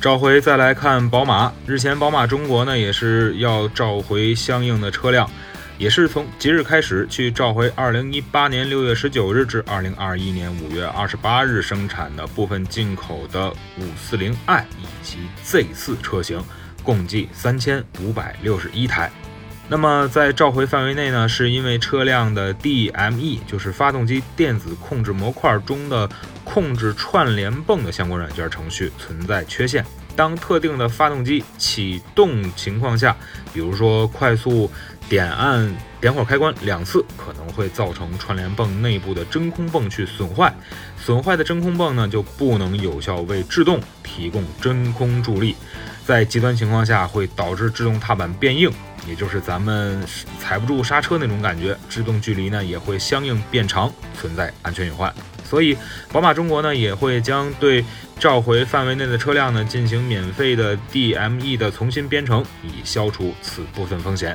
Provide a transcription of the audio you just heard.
召回再来看宝马，日前宝马中国呢也是要召回相应的车辆，也是从即日开始去召回2018年6月19日至2021年5月28日生产的部分进口的 540i 以及 Z4 车型，共计3561台。那么在召回范围内呢，是因为车辆的 DME，就是发动机电子控制模块中的控制串联泵的相关软件程序存在缺陷。当特定的发动机启动情况下，比如说快速点按点火开关两次，可能会造成串联泵内部的真空泵去损坏。损坏的真空泵呢，就不能有效为制动提供真空助力，在极端情况下会导致制动踏板变硬。也就是咱们踩不住刹车那种感觉，制动距离呢也会相应变长，存在安全隐患。所以，宝马中国呢也会将对召回范围内的车辆呢进行免费的 DME 的重新编程，以消除此部分风险。